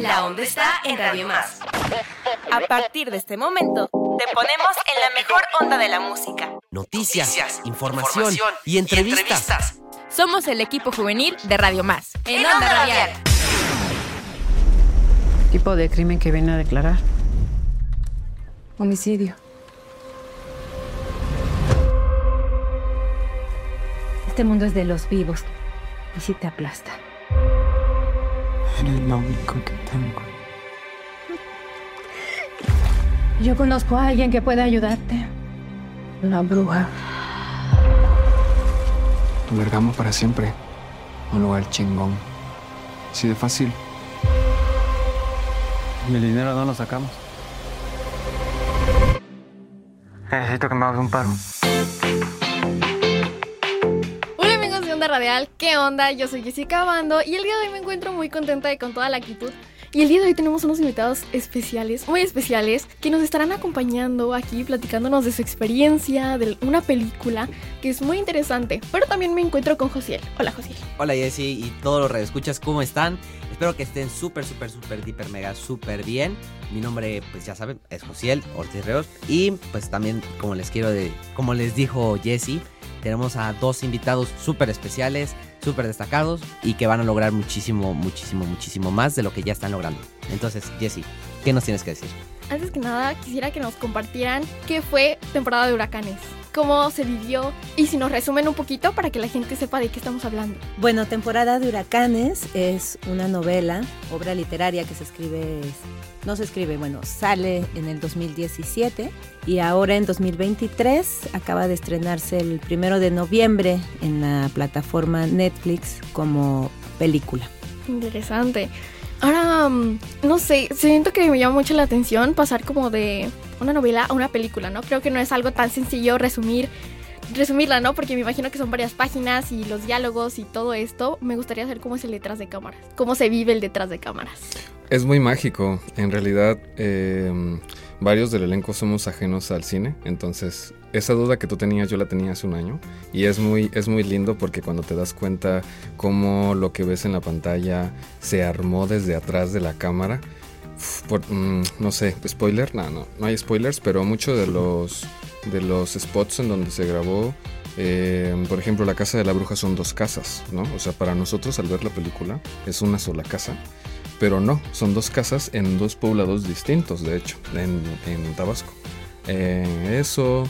La onda está en Radio Más. A partir de este momento, te ponemos en la mejor onda de la música. Noticias, información, y, entrevistas. Somos el equipo juvenil de Radio Más. En, Onda Radial. ¿Tipo de crimen que viene a declarar? Homicidio. Este mundo es de los vivos y si te aplasta. Eres lo único que tengo. Yo conozco a alguien que puede ayudarte. Una bruja. Lo largamos para siempre. Un lugar chingón. Así de fácil. ¿Y el dinero no lo sacamos? Necesito que me hagas un paro. Radial, ¿qué onda? Yo soy Jessica Bando y el día de hoy me encuentro muy contenta y con toda la actitud. Y el día de hoy tenemos unos invitados especiales, muy especiales, que nos estarán acompañando aquí, platicándonos de su experiencia, de una película que es muy interesante. Pero también me encuentro con Josiel. Hola Josiel. Hola Jessy y todos los redescuchas, ¿cómo están? Espero que estén súper, súper, súper, hiper, mega, súper bien. Mi nombre, pues ya saben, es Josiel Ortiz Reos. Y pues también, como les quiero de, como les dijo Jessy, tenemos a dos invitados súper especiales, súper destacados y que van a lograr muchísimo, muchísimo, muchísimo más de lo que ya están logrando. Entonces, Jessy, ¿qué nos tienes que decir? Antes que nada, quisiera que nos compartieran qué fue temporada de huracanes, cómo se vivió y si nos resumen un poquito para que la gente sepa de qué estamos hablando. Bueno, Temporada de Huracanes es una novela, obra literaria que se escribe, no se escribe, bueno, sale en el 2017 y ahora en 2023 acaba de estrenarse el primero de noviembre en la plataforma Netflix como película. Interesante. Ahora, mm, no sé, siento que me llama mucho la atención pasar como de una novela a una película, ¿no? Creo que no es algo tan sencillo resumir resumirla, ¿no? Porque me imagino que son varias páginas y los diálogos y todo esto. Me gustaría saber cómo es el detrás de cámaras, cómo se vive el detrás de cámaras. Es muy mágico. En realidad, eh, varios del elenco somos ajenos al cine, entonces esa duda que tú tenías yo la tenía hace un año y es muy, es muy lindo porque cuando te das cuenta cómo lo que ves en la pantalla se armó desde atrás de la cámara, mm, no sé, spoiler, no, no, no hay spoilers, pero muchos de los, de los spots en donde se grabó, eh, por ejemplo, la casa de la bruja son dos casas, ¿no? O sea, para nosotros al ver la película es una sola casa. Pero no, son dos casas en dos poblados distintos, de hecho, en, en Tabasco. Eh, eso,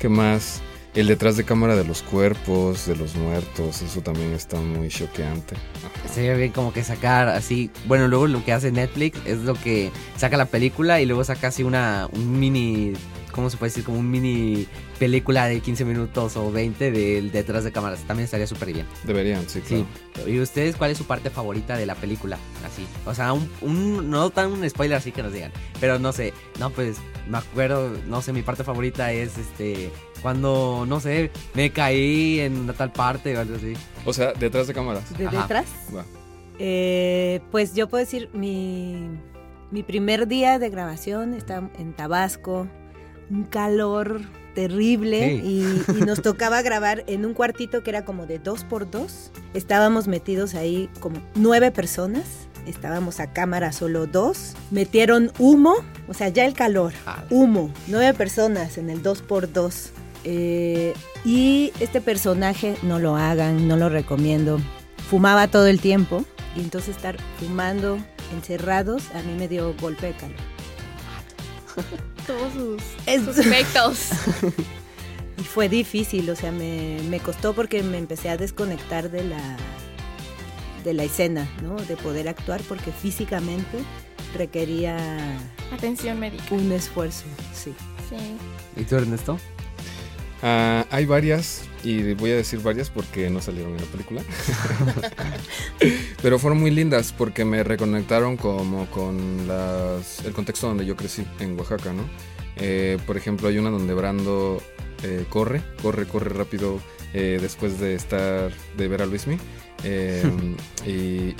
¿qué más? El detrás de cámara de los cuerpos, de los muertos, eso también está muy choqueante. Sería bien como que sacar así, bueno, luego lo que hace Netflix es lo que saca la película y luego saca así una, un mini, ¿cómo se puede decir? Como un mini película de 15 minutos o 20 del detrás de cámaras. También estaría súper bien. Deberían, sí, claro. Sí. ¿Y ustedes cuál es su parte favorita de la película? Así. O sea, un, un- no tan un spoiler así que nos digan. Pero no sé. No, pues me acuerdo, no sé, mi parte favorita es este. Cuando, no sé, me caí en una tal parte o algo así. O sea, detrás de cámaras. ¿De Ajá. detrás? Va. Eh, pues yo puedo decir, mi, mi primer día de grabación está en Tabasco, un calor terrible y, y nos tocaba grabar en un cuartito que era como de dos por dos. Estábamos metidos ahí como nueve personas. Estábamos a cámara solo dos. Metieron humo, o sea, ya el calor. Ah. Humo. Nueve personas en el dos por dos. Eh, y este personaje, no lo hagan, no lo recomiendo. Fumaba todo el tiempo. Y entonces estar fumando encerrados a mí me dio golpe de calor. Todos sus, Es- sus efectos. Y fue difícil, o sea, me, me costó porque me empecé a desconectar de la, de la escena, ¿no? De poder actuar porque físicamente requería Atención médica. un esfuerzo, sí. Sí. ¿Y tú, Ernesto? Ah, hay varias, y voy a decir varias porque no salieron en la película. Pero fueron muy lindas porque me reconectaron como con las, el contexto donde yo crecí, en Oaxaca, ¿no? Eh, por ejemplo, hay una donde Brando eh, corre, corre, corre rápido eh, después de estar, de ver a Luismi. eh, y,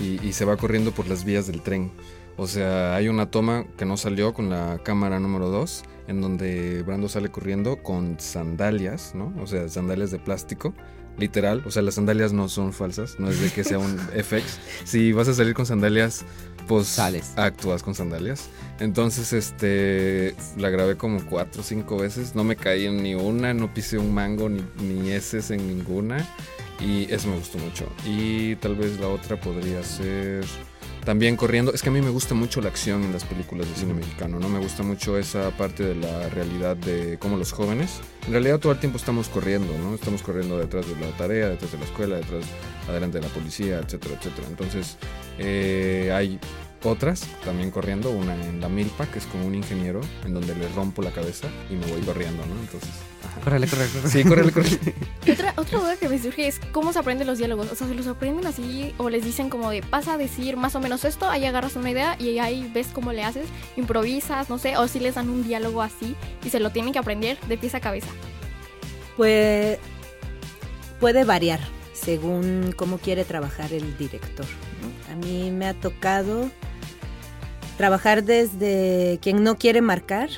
y- y se va corriendo por las vías del tren. O sea, hay una toma que no salió con la cámara número 2, en donde Brando sale corriendo con sandalias, ¿no? O sea, sandalias de plástico, literal. O sea, las sandalias no son falsas, no es de que sea un FX. Si vas a salir con sandalias, pues Sales. actúas con sandalias. Entonces, este, la grabé como cuatro o cinco veces. No me caí en ni una, no pisé un mango ni, ni heces en ninguna. Y eso me gustó mucho. Y tal vez la otra podría ser también corriendo. Es que a mí me gusta mucho la acción en las películas de cine mexicano. No me gusta mucho esa parte de la realidad de cómo los jóvenes. En realidad todo el tiempo estamos corriendo, ¿no? Estamos corriendo detrás de la tarea, detrás de la escuela, detrás, adelante de la policía, etcétera, etcétera. Entonces, eh, hay otras también corriendo, una en la milpa, que es como un ingeniero, en donde le rompo la cabeza y me voy corriendo, ¿no? Entonces, ajá. Córrele, córrele, córrele. Sí, córrele, córrele. Y Otra, otra duda que me surge es cómo se aprenden los diálogos. O sea, ¿se los aprenden así o les dicen como de pasa a decir más o menos esto, ahí agarras una idea y ahí ves cómo le haces, improvisas, no sé, o si les dan un diálogo así y se lo tienen que aprender de pies a cabeza? Pues puede variar según cómo quiere trabajar el director. ¿no? A mí me ha tocado trabajar desde quien no quiere marcar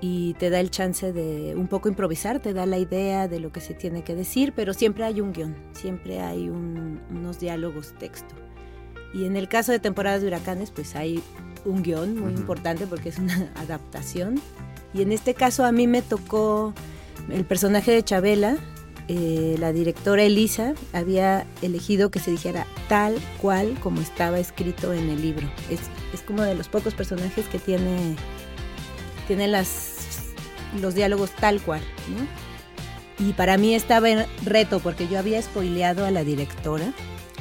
y te da el chance de un poco improvisar, te da la idea de lo que se tiene que decir, pero siempre hay un guion, siempre hay un- unos diálogos texto. Y en el caso de temporadas de huracanes, pues hay un guion muy importante porque es una adaptación. Y en este caso a mí me tocó el personaje de Chabela, eh, la directora Elisa había elegido que se dijera tal cual como estaba escrito en el libro. Es, es como de los pocos personajes que tiene, tiene las, los diálogos tal cual. ¿no? Y para mí estaba en reto porque yo había spoileado a la directora.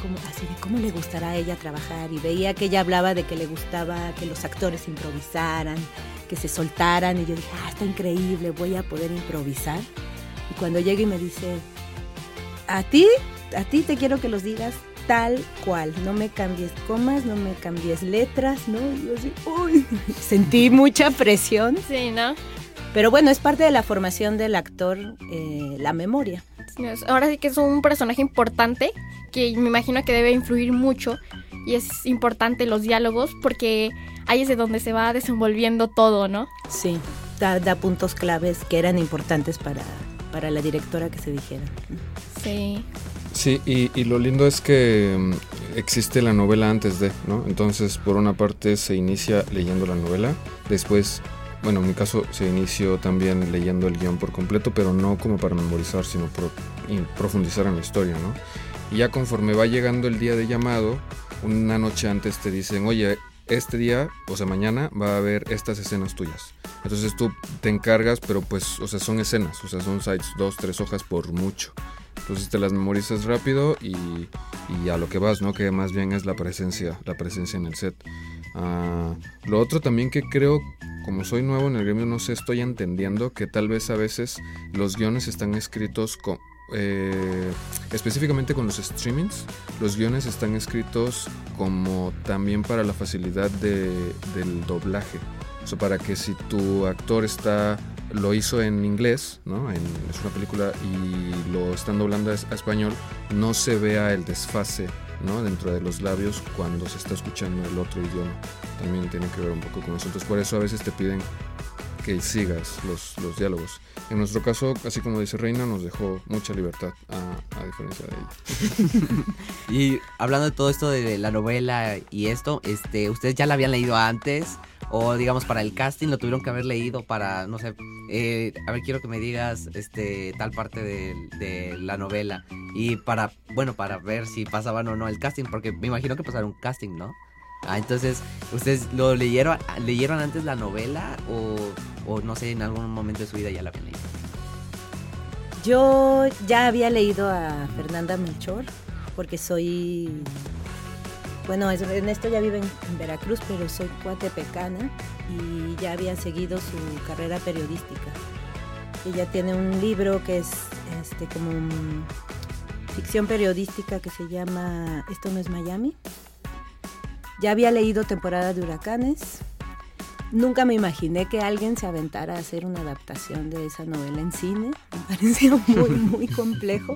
Como, así cómo le gustará a ella trabajar y veía que ella hablaba de que le gustaba que los actores improvisaran, que se soltaran y yo dije, ah, está increíble, voy a poder improvisar. Y cuando llega y me dice, a ti, a ti te quiero que los digas tal cual, no me cambies comas, no me cambies letras, ¿no? Y yo así, uy, sentí mucha presión, Sí, ¿no? pero bueno, es parte de la formación del actor, eh, la memoria. Ahora sí que es un personaje importante que me imagino que debe influir mucho y es importante los diálogos porque ahí es de donde se va desenvolviendo todo, ¿no? Sí, da, da puntos claves que eran importantes para, para la directora que se dijeran. Sí. Sí, y, y lo lindo es que mm, existe la novela antes de, ¿no? Entonces, por una parte se inicia leyendo la novela, después, bueno, en mi caso se inició también leyendo el guion por completo, pero no como para memorizar, sino por profundizar en la historia, ¿no? Y ya conforme va llegando el día de llamado, una noche antes te dicen, oye, este día, o sea, mañana va a haber estas escenas tuyas. Entonces tú te encargas, pero pues, o sea, son escenas, o sea, son sites, dos, tres hojas por mucho. Entonces te las memorizas rápido y, y a lo que vas, ¿no? Que más bien es la presencia, la presencia en el set. Ah, lo otro también que creo, como soy nuevo en el gremio, no sé, estoy entendiendo que tal vez a veces los guiones están escritos con... eh, específicamente con los streamings, los guiones están escritos como también para la facilidad de- del doblaje. O sea, para que si tu actor está lo hizo en inglés, ¿no? Es una película y lo están doblando a, a español, no se vea el desfase, ¿no? Dentro de los labios cuando se está escuchando el otro idioma. También tiene que ver un poco con eso. Entonces, por eso a veces te piden que sigas los, los diálogos. En nuestro caso, así como dice Reina, nos dejó mucha libertad, a, diferencia de ella. Y hablando de todo esto de la novela y esto, este, ¿ustedes ya la habían leído antes? O digamos para el casting lo tuvieron que haber leído para, no sé, eh, a ver, quiero que me digas este tal parte de, de la novela. Y para, bueno, para ver si pasaban o no el casting, porque me imagino que pasaron un casting, ¿no? Ah, entonces, ¿ustedes lo leyeron, leyeron antes la novela o, no sé, en algún momento de su vida ya la habían leído? Yo ya había leído a Fernanda Melchor porque soy, bueno, en esto ya vive en, Veracruz, pero soy cuatepecana y ya había seguido su carrera periodística. Ella tiene un libro que es este como ficción periodística que se llama Esto no es Miami. Ya había leído Temporada de Huracanes. Nunca me imaginé que alguien se aventara a hacer una adaptación de esa novela en cine. Me parecía muy, muy complejo.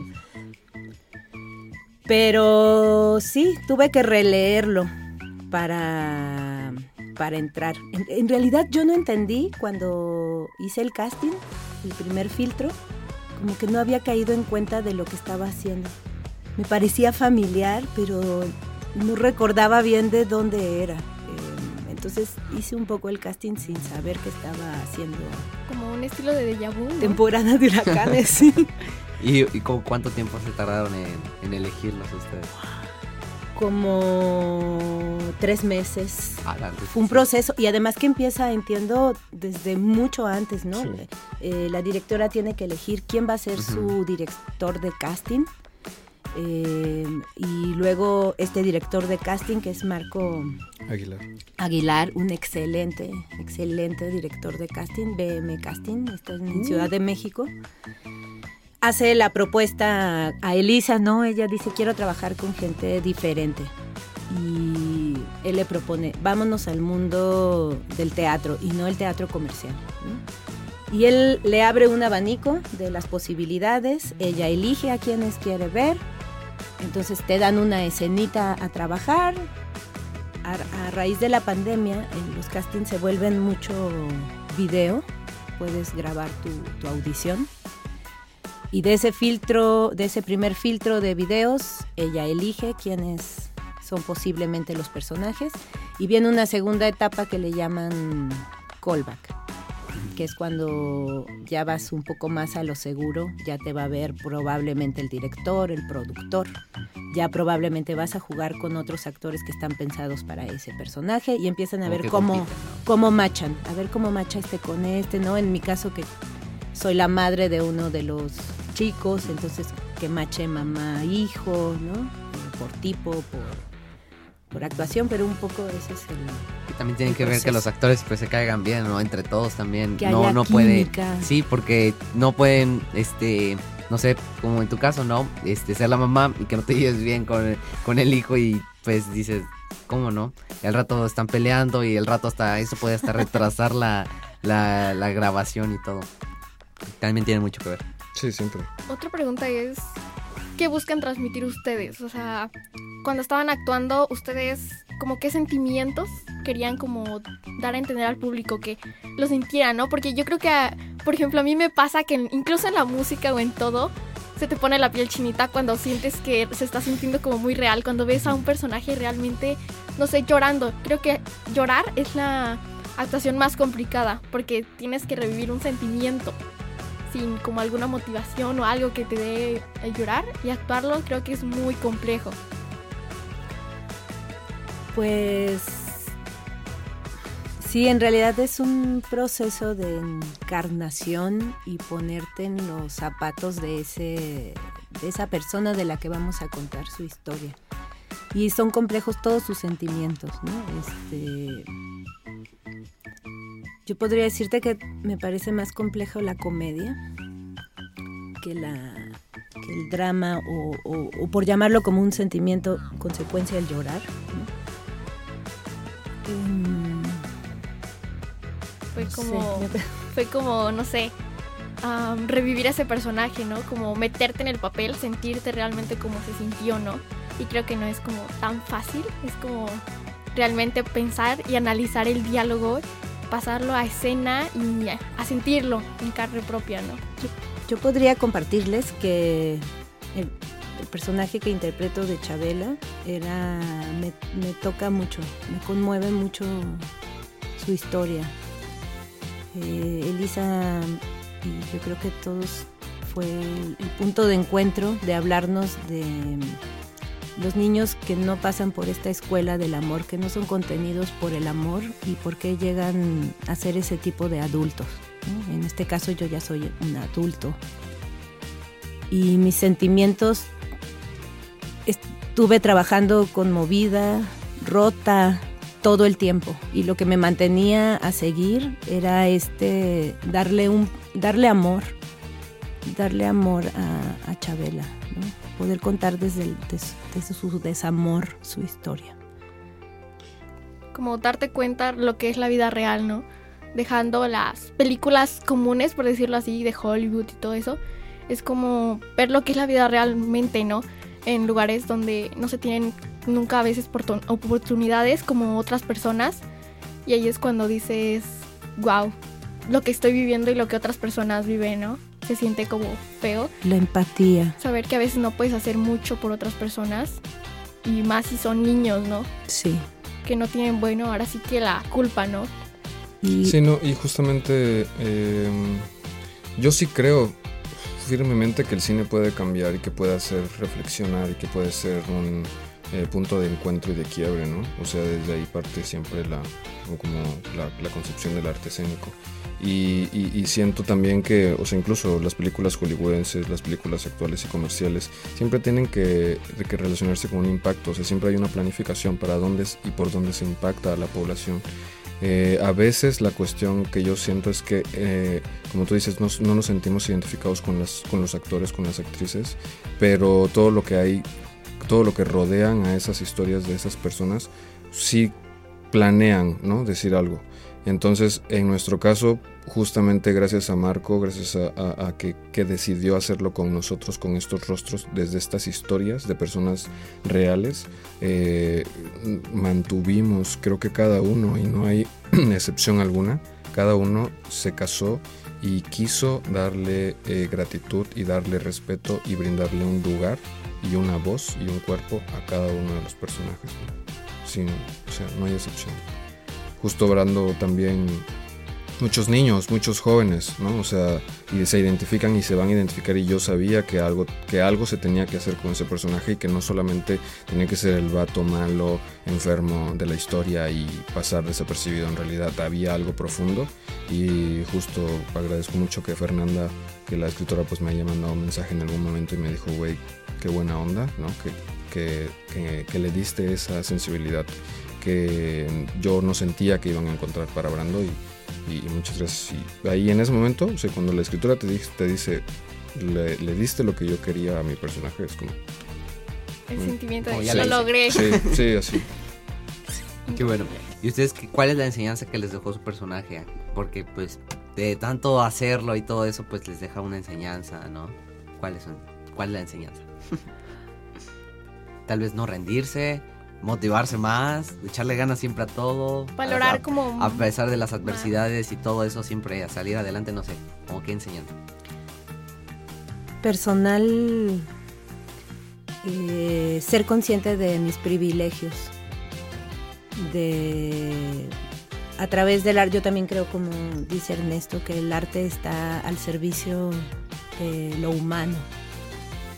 Pero sí, tuve que releerlo para, para entrar. En, en realidad yo no entendí cuando hice el casting, el primer filtro, como que no había caído en cuenta de lo que estaba haciendo. Me parecía familiar, pero no recordaba bien de dónde era. Eh, Entonces hice un poco el casting sin saber que estaba haciendo Como un estilo de déjà vu. ¿no? temporada de huracanes. sí. ¿Y, y como cuánto tiempo se tardaron en, en elegirlos ustedes? Como tres meses. Ah, la- Fue un proceso y además que empieza, entiendo, desde mucho antes, ¿no? Sí. Eh, la directora tiene que elegir quién va a ser su director de casting. Eh, y luego este director de casting, que es Marco Aguilar. Aguilar, un excelente, excelente director de casting, BM Casting, está en Ciudad de México. Hace la propuesta a Elisa, ¿no? Ella dice, quiero trabajar con gente diferente. Y él le propone, vámonos al mundo del teatro y no el teatro comercial. ¿no? Y él le abre un abanico de las posibilidades, ella elige a quienes quiere ver, entonces te dan una escenita a trabajar, a, a raíz de la pandemia, en los castings se vuelven mucho video, puedes grabar tu, tu audición. Y de ese filtro, de ese primer filtro de videos, ella elige quiénes son posiblemente los personajes. Y viene una segunda etapa que le llaman callback, que es cuando ya vas un poco más a lo seguro, ya te va a ver probablemente el director, el productor, ya probablemente vas a jugar con otros actores que están pensados para ese personaje y empiezan a Como ver cómo, compiten, ¿no? cómo machan, a ver cómo macha este con este, ¿no? En mi caso que soy la madre de uno de los chicos, entonces que mache mamá, hijo, ¿no? Por tipo, por, por actuación, pero un poco ese es el... Y también tienen que ver que los actores pues se caigan bien, ¿no? Entre todos también. Que no, haya no puede. Sí, porque no pueden, este, no sé, como en tu caso, ¿no? Este, ser la mamá y que no te lleves bien con, con el hijo y pues dices, ¿cómo no? Y al rato están peleando y el rato hasta eso puede hasta retrasar la, la, la grabación y todo. También tiene mucho que ver. Sí, siempre. Otra pregunta es, ¿qué buscan transmitir ustedes? O sea, cuando estaban actuando, ustedes, como qué sentimientos querían como dar a entender al público que lo sintieran, ¿no? Porque yo creo que, ah, por ejemplo, a mí me pasa que incluso en la música o en todo, se te pone la piel chinita cuando sientes que se está sintiendo como muy real, cuando ves a un personaje realmente, no sé, llorando. Creo que llorar es la actuación más complicada, porque tienes que revivir un sentimiento sin como alguna motivación o algo que te dé a llorar y actuarlo creo que es muy complejo. Pues sí, en realidad es un proceso de encarnación y ponerte en los zapatos de ese de esa persona de la que vamos a contar su historia. Y son complejos todos sus sentimientos, ¿no? Este yo podría decirte que me parece más complejo la comedia que la que el drama o, o- o por llamarlo como un sentimiento consecuencia del llorar. ¿no? Em, Fue como, fue como, no sé, am, revivir a ese personaje, ¿no? Como meterte en el papel, sentirte realmente como se sintió, ¿no? Y creo que no es como tan fácil, es como realmente pensar y analizar el diálogo, pasarlo a escena y a, sentirlo en carne propia, ¿no? Yo podría compartirles que el, personaje que interpreto de Chabela era me, toca mucho, me conmueve mucho su historia. Eh, Elisa y yo creo que todos fue el punto de encuentro de hablarnos de los niños que no pasan por esta escuela del amor, que no son contenidos por el amor y por qué llegan a ser ese tipo de adultos. En este caso yo ya soy un adulto y mis sentimientos estuve trabajando conmovida, rota todo el tiempo y lo que me mantenía a seguir era este darle un darle amor, darle amor a, Chabela. Poder contar desde, el- des- desde su desamor su historia. como darte cuenta lo que es la vida real, ¿no? Dejando las películas comunes, por decirlo así, de Hollywood y todo eso. Es como ver lo que es la vida realmente, ¿no? En lugares donde no se tienen nunca a veces portu- oportunidades como otras personas. Y ahí es cuando dices, wow, lo que estoy viviendo y lo que otras personas viven, ¿no? Se siente como feo. La empatía, Saber que a veces no puedes hacer mucho por otras personas. Y más si son niños, ¿no? sí. que no tienen bueno, ahora sí que la culpa, ¿no? Y... Sí, no, y justamente eh, yo sí creo firmemente que el cine puede cambiar y que puede hacer reflexionar y que puede ser un eh, punto de encuentro y de quiebre, ¿no? O sea, desde ahí parte siempre la, como la, concepción del arte escénico. Y, y, siento también que, o sea, incluso las películas hollywoodenses, las películas actuales y comerciales, siempre tienen que, que, relacionarse con un impacto, o sea, siempre hay una planificación para dónde y por dónde se impacta a la población. Eh, a veces la cuestión que yo siento es que, eh, como tú dices, no, no, nos sentimos identificados con, las, con los actores, con las actrices, pero todo lo que hay, todo lo que rodean a esas historias de esas personas, sí planean, ¿no? Decir algo. Entonces, en nuestro caso, justamente gracias a Marco, gracias a, que, decidió hacerlo con nosotros, con estos rostros, desde estas historias de personas reales, eh, mantuvimos, creo que cada uno, y no hay excepción alguna, cada uno se casó y quiso darle eh, gratitud y darle respeto y brindarle un lugar y una voz y un cuerpo a cada uno de los personajes. Sin, o sea, no hay excepción justo Brando también muchos niños, muchos jóvenes, ¿no? O sea, y se identifican y se van a identificar y yo sabía que algo, que algo se tenía que hacer con ese personaje y que no solamente tenía que ser el vato malo, enfermo de la historia y pasar desapercibido, en realidad había algo profundo y justo agradezco mucho que Fernanda, que la escritora pues me haya mandado un mensaje en algún momento y me dijo, güey, qué buena onda, ¿no? Que, que, que, que le diste esa sensibilidad que yo no sentía que iban a encontrar para Brando y, muchas gracias. Y ahí en ese momento, o sea, cuando la escritura te, dice, te dice, le, diste lo que yo quería a mi personaje, es como... El sentimiento de lo logré. Sí, sí, así. Qué bueno. ¿Y ustedes cuál es la enseñanza que les dejó su personaje? Porque pues de tanto hacerlo y todo eso, pues les deja una enseñanza, ¿no? ¿Cuáles son? ¿Cuál es la enseñanza? Tal vez no rendirse, motivarse más, echarle ganas siempre a todo. Valorar como... A pesar de las adversidades y todo eso, siempre a salir adelante, no sé, como que enseñando. Personal, eh, ser consciente de mis privilegios. De a través del arte, yo también creo, como dice Ernesto, que el arte está al servicio de lo humano,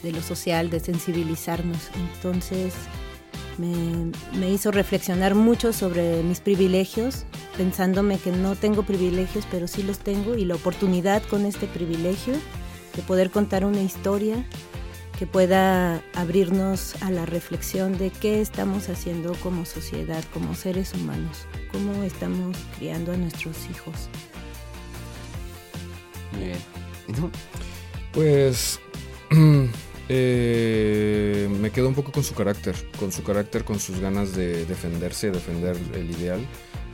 de lo social, de sensibilizarnos. Entonces, me, hizo reflexionar mucho sobre mis privilegios, pensándome que no tengo privilegios, pero sí los tengo, y la oportunidad con este privilegio de poder contar una historia que pueda abrirnos a la reflexión de qué estamos haciendo como sociedad, como seres humanos, cómo estamos criando a nuestros hijos. Muy bien. ¿Y tú? Pues Eh, me quedo un poco con su carácter, con su carácter, con sus ganas de defenderse, defender el ideal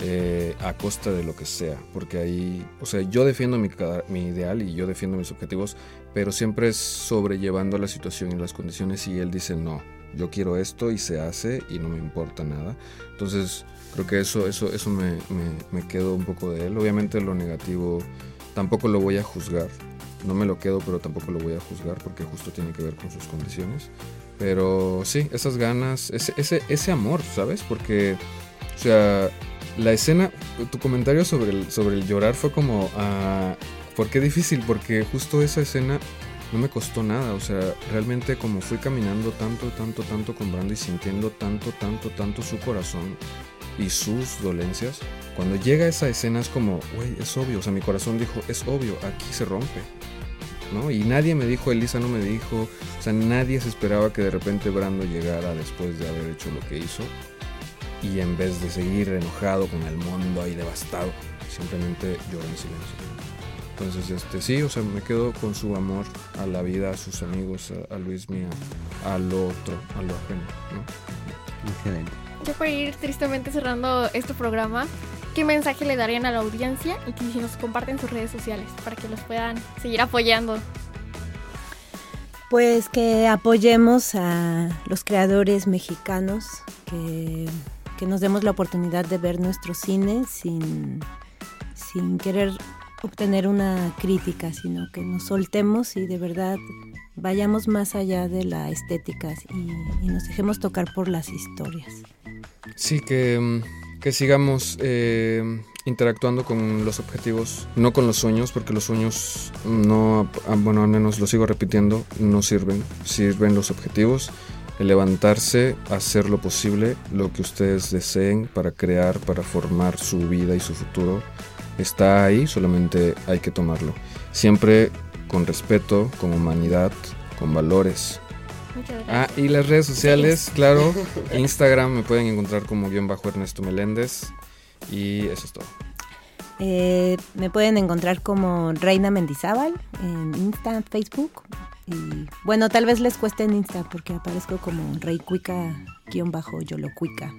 eh, a costa de lo que sea, porque ahí, o sea, yo defiendo mi, mi, ideal y yo defiendo mis objetivos, pero siempre es sobrellevando la situación y las condiciones y él dice no, yo quiero esto y se hace y no me importa nada. Entonces creo que eso, eso, eso me, me, me quedo un poco de él. Obviamente lo negativo tampoco lo voy a juzgar, no me lo quedo, pero tampoco lo voy a juzgar porque justo tiene que ver con sus condiciones. Pero sí, esas ganas, ese, ese, ese amor, ¿sabes? Porque, o sea, la escena, tu comentario sobre el, sobre el llorar fue como, ah, ¿por qué difícil? Porque justo esa escena no me costó nada, o sea, realmente como fui caminando tanto, tanto, tanto con Brando y sintiendo tanto, tanto, tanto su corazón y sus dolencias, cuando llega esa escena es como, güey, es obvio, o sea, mi corazón dijo, es obvio, aquí se rompe. ¿No? Y nadie me dijo, Elisa no me dijo, o sea, nadie se esperaba que de repente Brando llegara después de haber hecho lo que hizo y en vez de seguir enojado con el mundo ahí devastado, simplemente lloró en silencio. Entonces, este, sí, o sea, me quedo con su amor a la vida, a sus amigos, a, Luis Mía, al otro, a lo ajeno, ¿no? Yo para ir tristemente cerrando este programa, ¿qué mensaje le darían a la audiencia y que nos comparten sus redes sociales para que los puedan seguir apoyando? Pues que apoyemos a los creadores mexicanos, que, nos demos la oportunidad de ver nuestro cine sin, sin querer obtener una crítica, sino que nos soltemos y de verdad vayamos más allá de la estética y, y nos dejemos tocar por las historias. Sí, que, mm, que sigamos eh, interactuando con los objetivos, no con los sueños, porque los sueños no, ah, bueno, al menos lo sigo repitiendo, no sirven. Sirven los objetivos, el levantarse, hacer lo posible, lo que ustedes deseen para crear, para formar su vida y su futuro. Está ahí, solamente hay que tomarlo. Siempre con respeto, con humanidad, con valores. Ah, y las redes sociales, claro. Instagram me pueden encontrar como guion bajo Ernesto Meléndez. Y eso es todo. Eh, me pueden encontrar como Reina Mendizábal en Insta, Facebook. Y bueno, tal vez les cueste en Insta porque aparezco como Rey Cuica, guion bajo Yolo Cuica.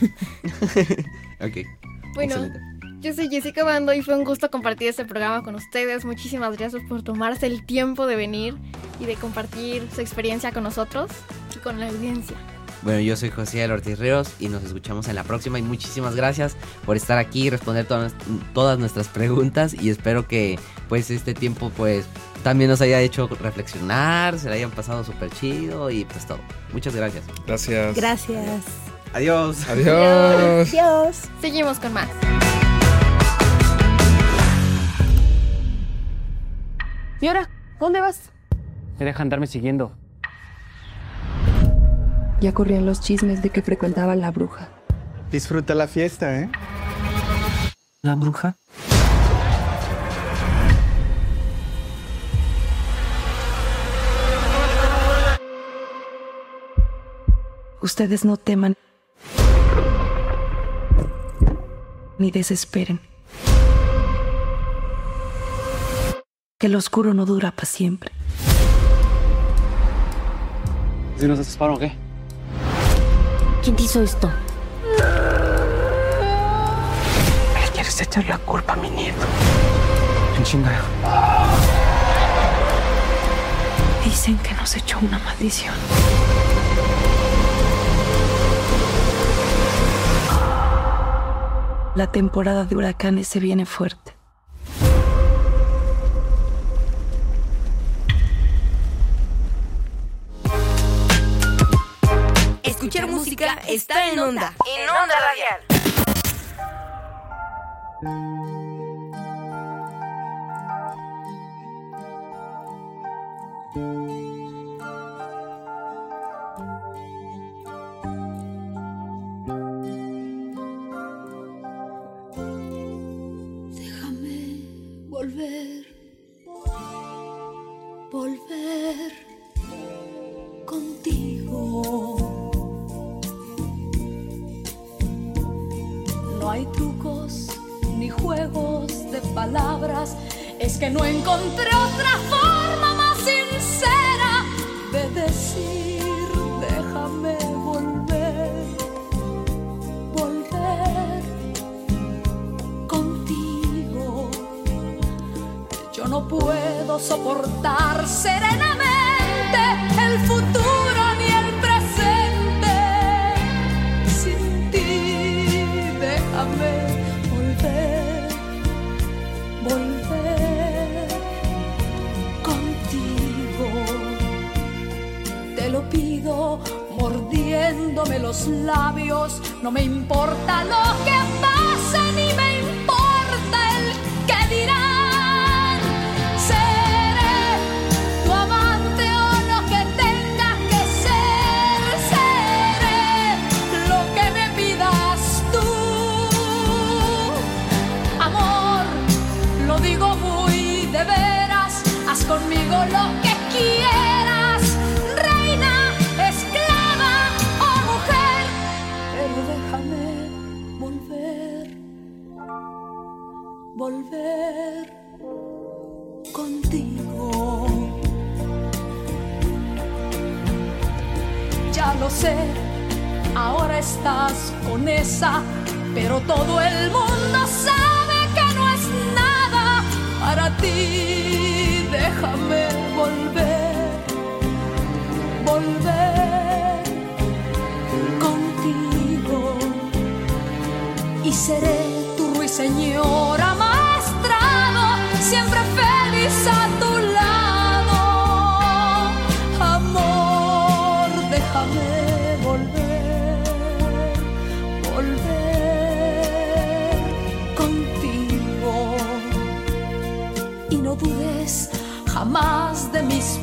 ok. Bueno, excelente. Yo soy Jessica Bando y fue un gusto compartir este programa con ustedes. Muchísimas gracias por tomarse el tiempo de venir y de compartir su experiencia con nosotros y con la audiencia. Bueno, yo soy José Ortiz Ríos y nos escuchamos en la próxima y muchísimas gracias por estar aquí y responder todas, todas nuestras preguntas y espero que pues este tiempo pues también nos haya hecho reflexionar, se la hayan pasado súper chido y pues todo. Muchas gracias. Gracias. Gracias. Adiós. Adiós. Adiós. Seguimos con más. ¿Y ahora? ¿Dónde vas? Me deja andarme siguiendo. Ya corrían los chismes de que frecuentaba la bruja. Disfruta la fiesta, ¿eh? ¿La bruja? Ustedes no teman ni desesperen. Que el oscuro no dura para siempre. ¿Si nos desesparon o qué? ¿Quién te hizo esto? Le quieres echar la culpa a mi nieto. En chinga. Dicen que nos echó una maldición. La temporada de huracanes se viene fuerte. Está en onda. En onda radial. Déjame volver, volver contigo. Juegos de palabras, es que no encontré otra forma más sincera de decir, déjame volver, volver contigo. Yo no puedo soportar serenamente el futuro los labios. No me importa lo que pase ni me importa el que dirán. Seré tu amante o lo que tenga que ser. Seré lo que me pidas tú. Amor, lo digo muy de veras. Haz conmigo lo Ya lo sé, ahora estás con esa, pero todo el mundo sabe que no es nada para ti. Déjame volver, volver contigo y seré tu ruiseñor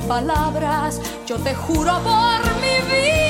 palabras. Yo te juro por mi vida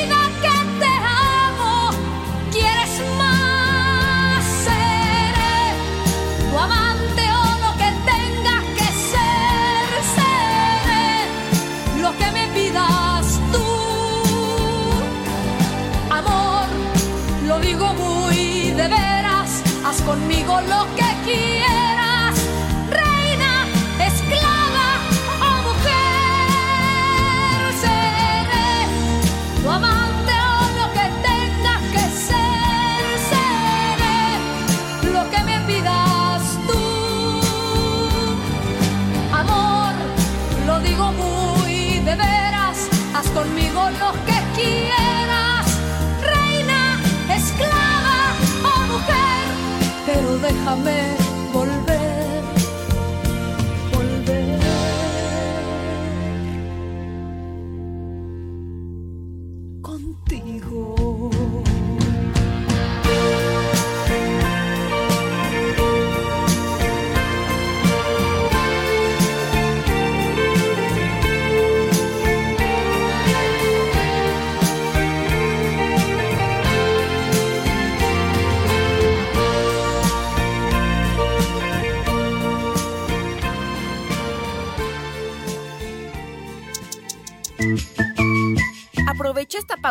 Pero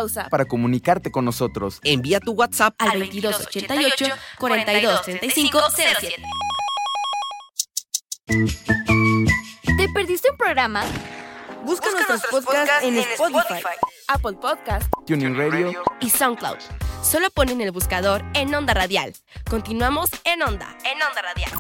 pausa. Para comunicarte con nosotros. Envía tu WhatsApp al 2288 4235 07. ¿Te perdiste un programa? Busca, nuestros, podcasts en Spotify, Apple Podcast, Tuning Radio y SoundCloud. Solo pon en el buscador en Onda Radial. Continuamos en Onda, en Onda Radial.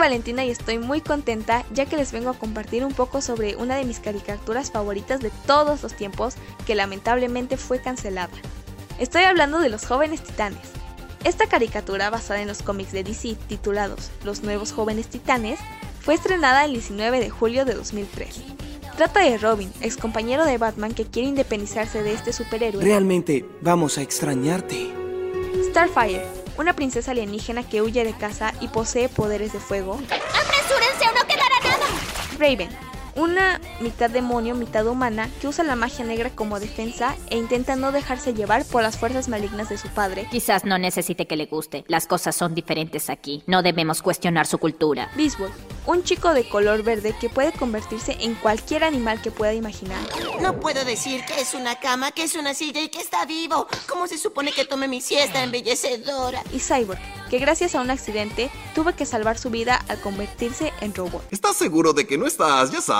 Valentina y estoy muy contenta ya que les vengo a compartir un poco sobre una de mis caricaturas favoritas de todos los tiempos que lamentablemente fue cancelada. Estoy hablando de Los Jóvenes Titanes. Esta caricatura basada en los cómics de DC titulados Los Nuevos Jóvenes Titanes fue estrenada el 19 de julio de 2003. Trata de Robin, ex compañero de Batman que quiere independizarse de este superhéroe. Realmente vamos a extrañarte. Starfire, una princesa alienígena que huye de casa y posee poderes de fuego. ¡Apresúrense o no quedará nada! Raven, una mitad demonio, mitad humana, que usa la magia negra como defensa e intenta no dejarse llevar por las fuerzas malignas de su padre. Quizás no necesite que le guste. Las cosas son diferentes aquí. No debemos cuestionar su cultura. Beast Boy, un chico de color verde que puede convertirse en cualquier animal que pueda imaginar. No puedo decir que es una cama, que es una silla y que está vivo. ¿Cómo se supone que tome mi siesta embellecedora? Y Cyborg, que gracias a un accidente tuvo que salvar su vida al convertirse en robot. ¿Estás seguro de que no estás? Ya sabes.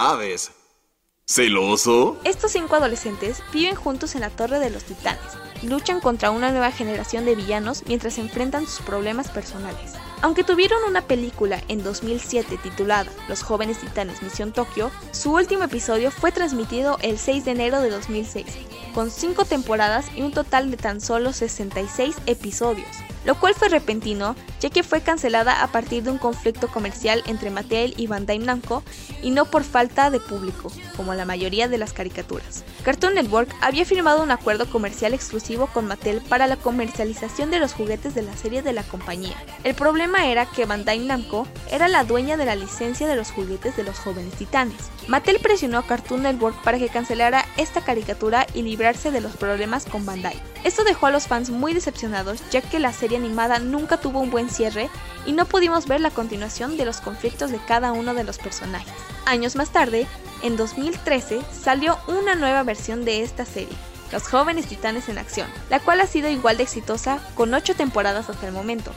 ¿Celoso? Estos cinco adolescentes viven juntos en la Torre de los Titanes. Luchan contra una nueva generación de villanos mientras enfrentan sus problemas personales. Aunque tuvieron una película en 2007 titulada Los jóvenes titanes Misión Tokio, su último episodio fue transmitido el 6 de enero de 2006, con 5 temporadas y un total de tan solo 66 episodios, lo cual fue repentino ya que fue cancelada a partir de un conflicto comercial entre Mattel y Bandai Namco y no por falta de público, como la mayoría de las caricaturas. Cartoon Network había firmado un acuerdo comercial exclusivo con Mattel para la comercialización de los juguetes de la serie de la compañía. El problema era que Bandai Namco era la dueña de la licencia de los juguetes de los jóvenes titanes. Mattel presionó a Cartoon Network para que cancelara esta caricatura y librarse de los problemas con Bandai. Esto dejó a los fans muy decepcionados ya que la serie animada nunca tuvo un buen cierre y no pudimos ver la continuación de los conflictos de cada uno de los personajes. Años más tarde, en 2013, salió una nueva versión de esta serie, Los jóvenes titanes en acción, la cual ha sido igual de exitosa con 8 temporadas hasta el momento,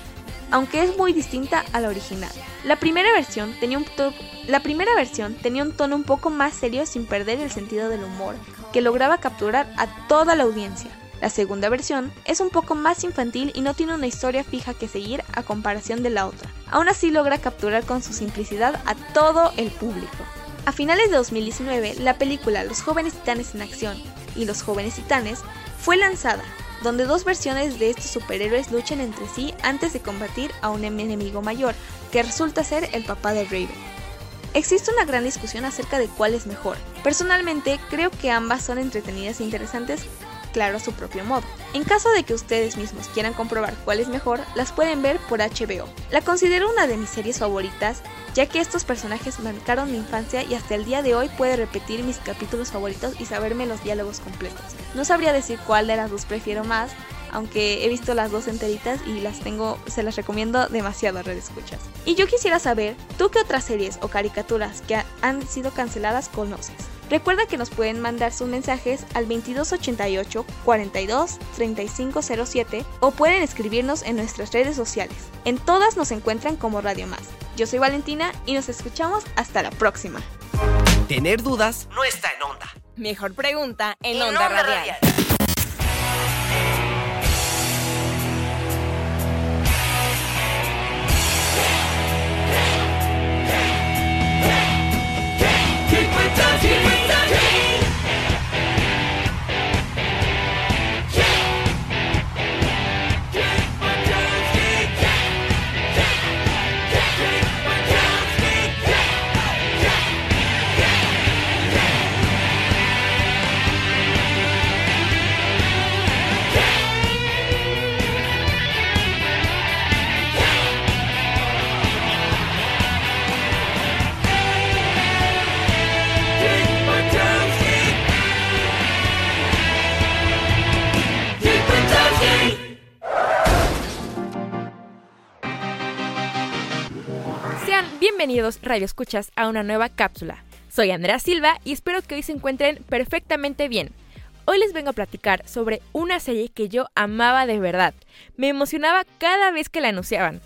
aunque es muy distinta a la original. La primera versión tenía un, tono un poco más serio sin perder el sentido del humor, que lograba capturar a toda la audiencia. La segunda versión es un poco más infantil y no tiene una historia fija que seguir a comparación de la otra. Aún así logra capturar con su simplicidad a todo el público. A finales de 2019, la película Los jóvenes titanes en acción y Los jóvenes titanes fue lanzada, donde dos versiones de estos superhéroes luchan entre sí antes de combatir a un enemigo mayor, que resulta ser el papá de Raven. Existe una gran discusión acerca de cuál es mejor. Personalmente creo que ambas son entretenidas e interesantes, claro a su propio modo. En caso de que ustedes mismos quieran comprobar cuál es mejor, las pueden ver por HBO. La considero una de mis series favoritas, ya que estos personajes marcaron mi infancia y hasta el día de hoy puedo repetir mis capítulos favoritos y saberme los diálogos completos. No sabría decir cuál de las dos prefiero más, aunque he visto las dos enteritas y las tengo, se las recomiendo demasiado a Red Escuchas. Y yo quisiera saber, ¿tú qué otras series o caricaturas que han sido canceladas conoces? Recuerda que nos pueden mandar sus mensajes al 2288 42 3507 o pueden escribirnos en nuestras redes sociales. En todas nos encuentran como Radio Más. Yo soy Valentina y nos escuchamos hasta la próxima. Tener dudas no está en onda. Mejor pregunta en, onda, radial. Sean bienvenidos Radio Escuchas a una nueva cápsula. Soy Andrea Silva y espero que hoy se encuentren perfectamente bien. Hoy les vengo a platicar sobre una serie que yo amaba de verdad. Me emocionaba cada vez que la anunciaban.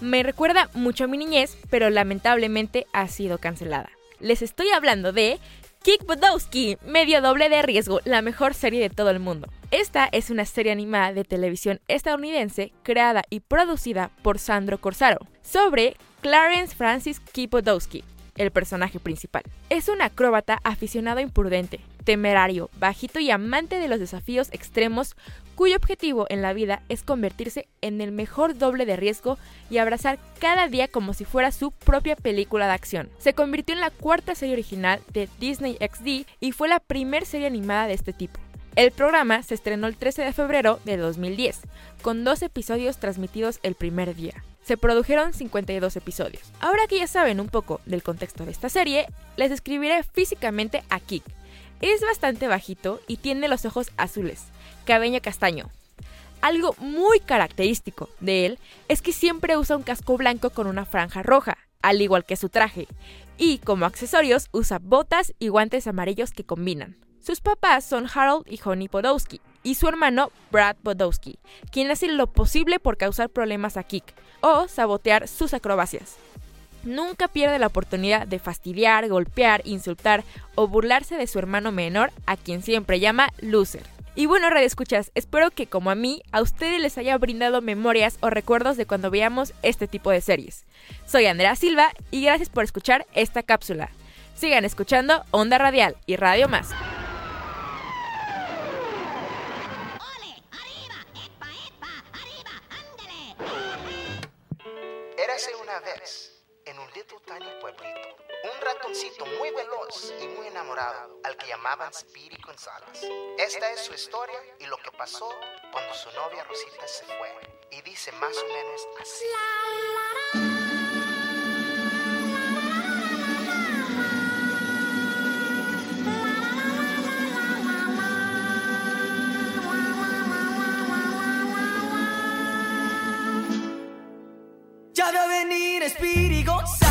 Me recuerda mucho a mi niñez, pero lamentablemente ha sido cancelada. Les estoy hablando de Kick Budowski, medio doble de riesgo, la mejor serie de todo el mundo. Esta es una serie animada de televisión estadounidense creada y producida por Sandro Corsaro. sobre Clarence Francis Kipodowski, el personaje principal. Es un acróbata aficionado imprudente, temerario, bajito y amante de los desafíos extremos cuyo objetivo en la vida es convertirse en el mejor doble de riesgo y abrazar cada día como si fuera su propia película de acción. Se convirtió en la cuarta serie original de Disney XD y fue la primera serie animada de este tipo. El programa se estrenó el 13 de febrero de 2010, con dos episodios transmitidos el primer día. Se produjeron 52 episodios. Ahora que ya saben un poco del contexto de esta serie, les describiré físicamente a Kik. Es bastante bajito y tiene los ojos azules, cabello castaño. Algo muy característico de él es que siempre usa un casco blanco con una franja roja, al igual que su traje, y como accesorios usa botas y guantes amarillos que combinan. Sus papás son Harold y Honey Podowski, y su hermano Brad Podowski, quien hace lo posible por causar problemas a Kik o sabotear sus acrobacias. Nunca pierde la oportunidad de fastidiar, golpear, insultar o burlarse de su hermano menor, a quien siempre llama loser. Y bueno, Radio Escuchas, espero que como a mí, a ustedes les haya brindado memorias o recuerdos de cuando veíamos este tipo de series. Soy Andrea Silva y gracias por escuchar esta cápsula. Sigan escuchando Onda Radial y Radio Más. Ratoncito muy veloz y muy enamorado al que llamaban Speedy González. Esta es su historia y lo que pasó cuando su novia Rosita se fue. Y dice más o menos así. Ya veo venir Speedy González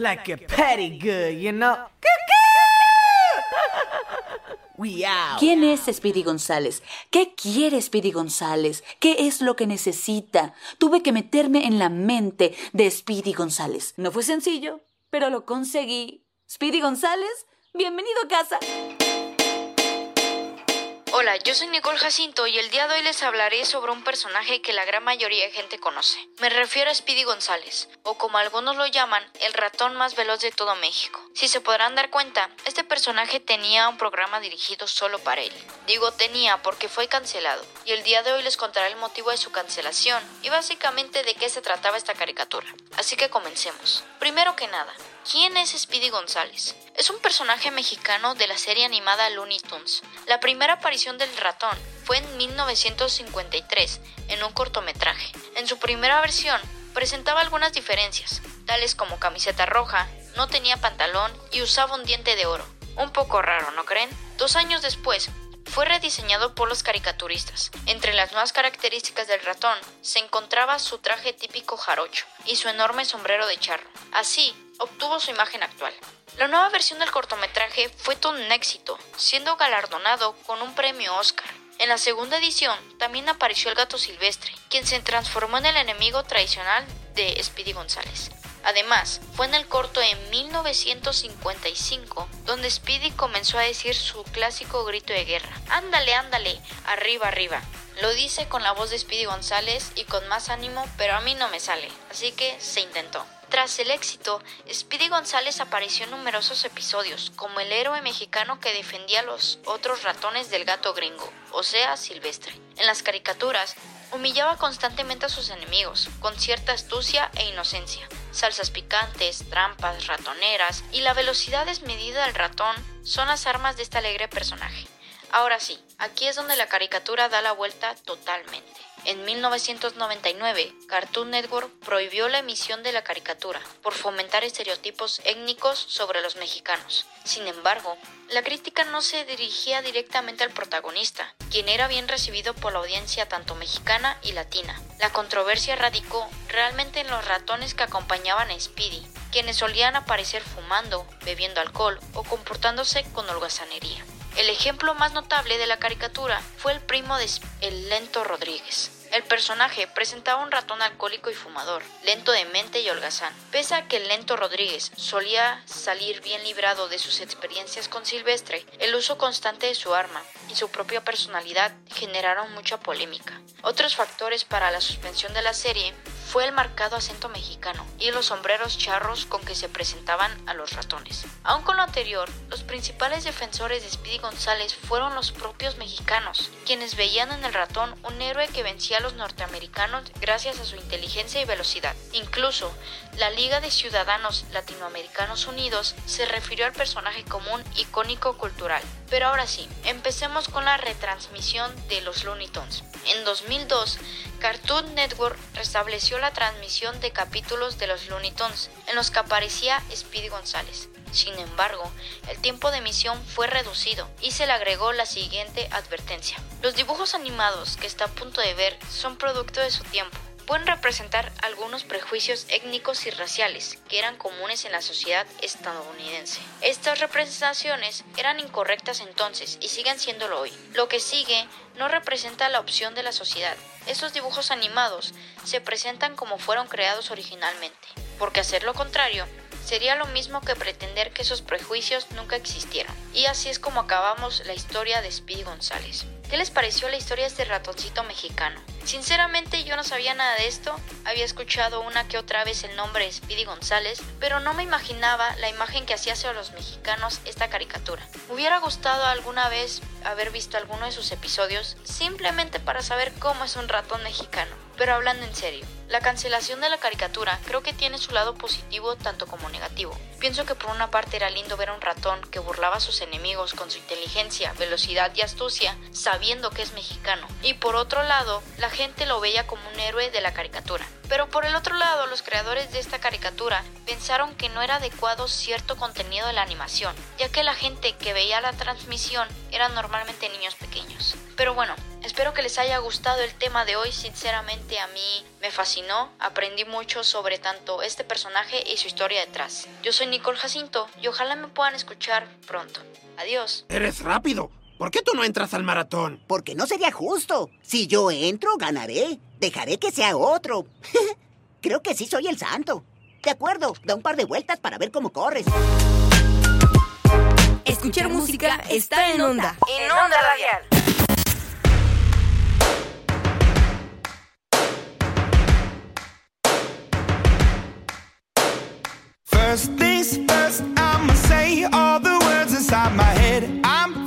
Like a petty good, you know. We out. ¿Quién es Speedy González? ¿Qué quiere Speedy González? ¿Qué es lo que necesita? Tuve que meterme en la mente de Speedy González. No fue sencillo, pero lo conseguí. Speedy González, bienvenido a casa. Hola, yo soy Nicole Jacinto y el día de hoy les hablaré sobre un personaje que la gran mayoría de gente conoce. Me refiero a Speedy González, o como algunos lo llaman, el ratón más veloz de todo México. Si se podrán dar cuenta, este personaje tenía un programa dirigido solo para él. Digo tenía porque fue cancelado, y el día de hoy les contaré el motivo de su cancelación y básicamente de qué se trataba esta caricatura. Así que comencemos. Primero que nada, ¿Quién es Speedy González? Es un personaje mexicano de la serie animada Looney Tunes. La primera aparición del ratón fue en 1953, en un cortometraje. En su primera versión, presentaba algunas diferencias, tales como camiseta roja, no tenía pantalón y usaba un diente de oro. Un poco raro, ¿no creen? Dos años después, fue rediseñado por los caricaturistas. Entre las más características del ratón se encontraba su traje típico jarocho y su enorme sombrero de charro. Así, obtuvo su imagen actual. La nueva versión del cortometraje fue un éxito, siendo galardonado con un premio Oscar. En la segunda edición también apareció el gato silvestre, quien se transformó en el enemigo tradicional de Speedy González. Además, fue en el corto de 1955 donde Speedy comenzó a decir su clásico grito de guerra. Ándale, ándale, arriba, arriba. Lo dice con la voz de Speedy González y con más ánimo, pero a mí no me sale, así que se intentó. Tras el éxito, Speedy González apareció en numerosos episodios como el héroe mexicano que defendía a los otros ratones del gato gringo, o sea, Silvestre. En las caricaturas, humillaba constantemente a sus enemigos, con cierta astucia e inocencia. Salsas picantes, trampas, ratoneras y la velocidad desmedida del ratón son las armas de este alegre personaje. Ahora sí, aquí es donde la caricatura da la vuelta totalmente. En 1999, Cartoon Network prohibió la emisión de la caricatura por fomentar estereotipos étnicos sobre los mexicanos. Sin embargo, la crítica no se dirigía directamente al protagonista, quien era bien recibido por la audiencia tanto mexicana y latina. La controversia radicó realmente en los ratones que acompañaban a Speedy, quienes solían aparecer fumando, bebiendo alcohol o comportándose con holgazanería. El ejemplo más notable de la caricatura fue el primo de El Lento Rodríguez. El personaje presentaba un ratón alcohólico y fumador, lento de mente y holgazán. Pese a que el lento Rodríguez solía salir bien librado de sus experiencias con Silvestre, el uso constante de su arma y su propia personalidad generaron mucha polémica. Otros factores para la suspensión de la serie fue el marcado acento mexicano y los sombreros charros con que se presentaban a los ratones. Aun con lo anterior, los principales defensores de Speedy González fueron los propios mexicanos, quienes veían en el ratón un héroe que vencía a los norteamericanos gracias a su inteligencia y velocidad. Incluso, la Liga de Ciudadanos Latinoamericanos Unidos se refirió al personaje como un icónico cultural. Pero ahora sí, empecemos con la retransmisión de los Looney Tunes. En 2002, Cartoon Network restableció la transmisión de capítulos de los Looney Tunes, en los que aparecía Speedy González. Sin embargo, el tiempo de emisión fue reducido y se le agregó la siguiente advertencia. Los dibujos animados que está a punto de ver son producto de su tiempo pueden representar algunos prejuicios étnicos y raciales que eran comunes en la sociedad estadounidense. Estas representaciones eran incorrectas entonces y siguen siéndolo hoy. Lo que sigue no representa la opción de la sociedad. Estos dibujos animados se presentan como fueron creados originalmente, porque hacer lo contrario sería lo mismo que pretender que esos prejuicios nunca existieron. Y así es como acabamos la historia de Speedy González. ¿Qué les pareció la historia de este ratoncito mexicano? Sinceramente yo no sabía nada de esto, había escuchado una que otra vez el nombre de Speedy González, pero no me imaginaba la imagen que hacía hacia los mexicanos esta caricatura. Me hubiera gustado alguna vez haber visto alguno de sus episodios simplemente para saber cómo es un ratón mexicano. Pero hablando en serio, la cancelación de la caricatura creo que tiene su lado positivo tanto como negativo. Pienso que por una parte era lindo ver a un ratón que burlaba a sus enemigos con su inteligencia, velocidad y astucia, sabiendo que es mexicano. Y por otro lado, la gente lo veía como un héroe de la caricatura. Pero por el otro lado, los creadores de esta caricatura pensaron que no era adecuado cierto contenido de la animación, ya que la gente que veía la transmisión eran normalmente niños pequeños. Pero bueno, espero que les haya gustado el tema de hoy, sinceramente a mí me fascinó, aprendí mucho sobre tanto este personaje y su historia detrás. Yo soy Nicole Jacinto y ojalá me puedan escuchar pronto. Adiós. Eres rápido. ¿Por qué tú no entras al maratón? Porque no sería justo. Si yo entro, ganaré. Dejaré que sea otro. Creo que sí soy el santo. De acuerdo, da un par de vueltas para ver cómo corres. Escuchar música está en onda. En onda radial. First things first, I'ma say all the words inside my head. I'm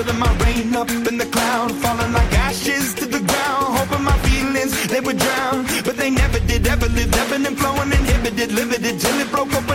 Building my rain up in the cloud, falling like ashes to the ground. Hoping my feelings they would drown, but they never did. Ever lived, ebbing and flowing, inhibited, limited till it broke apart.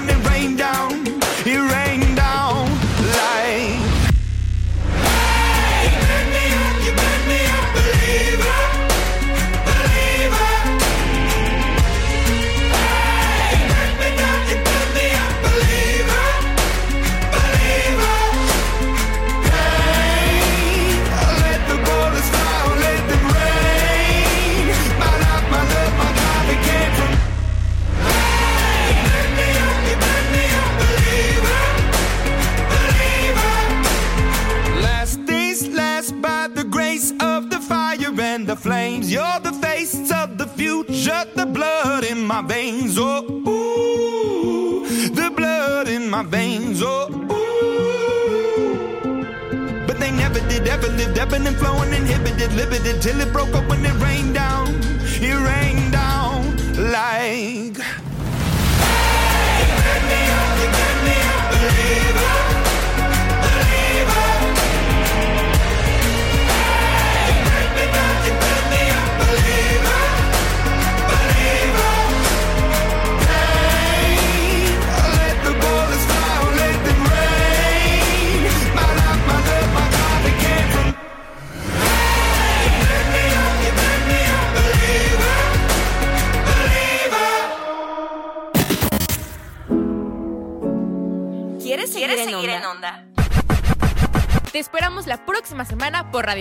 it till it broke.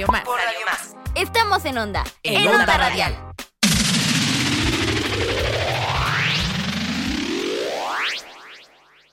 Por Radio Más. Estamos en Onda. En, onda Radial.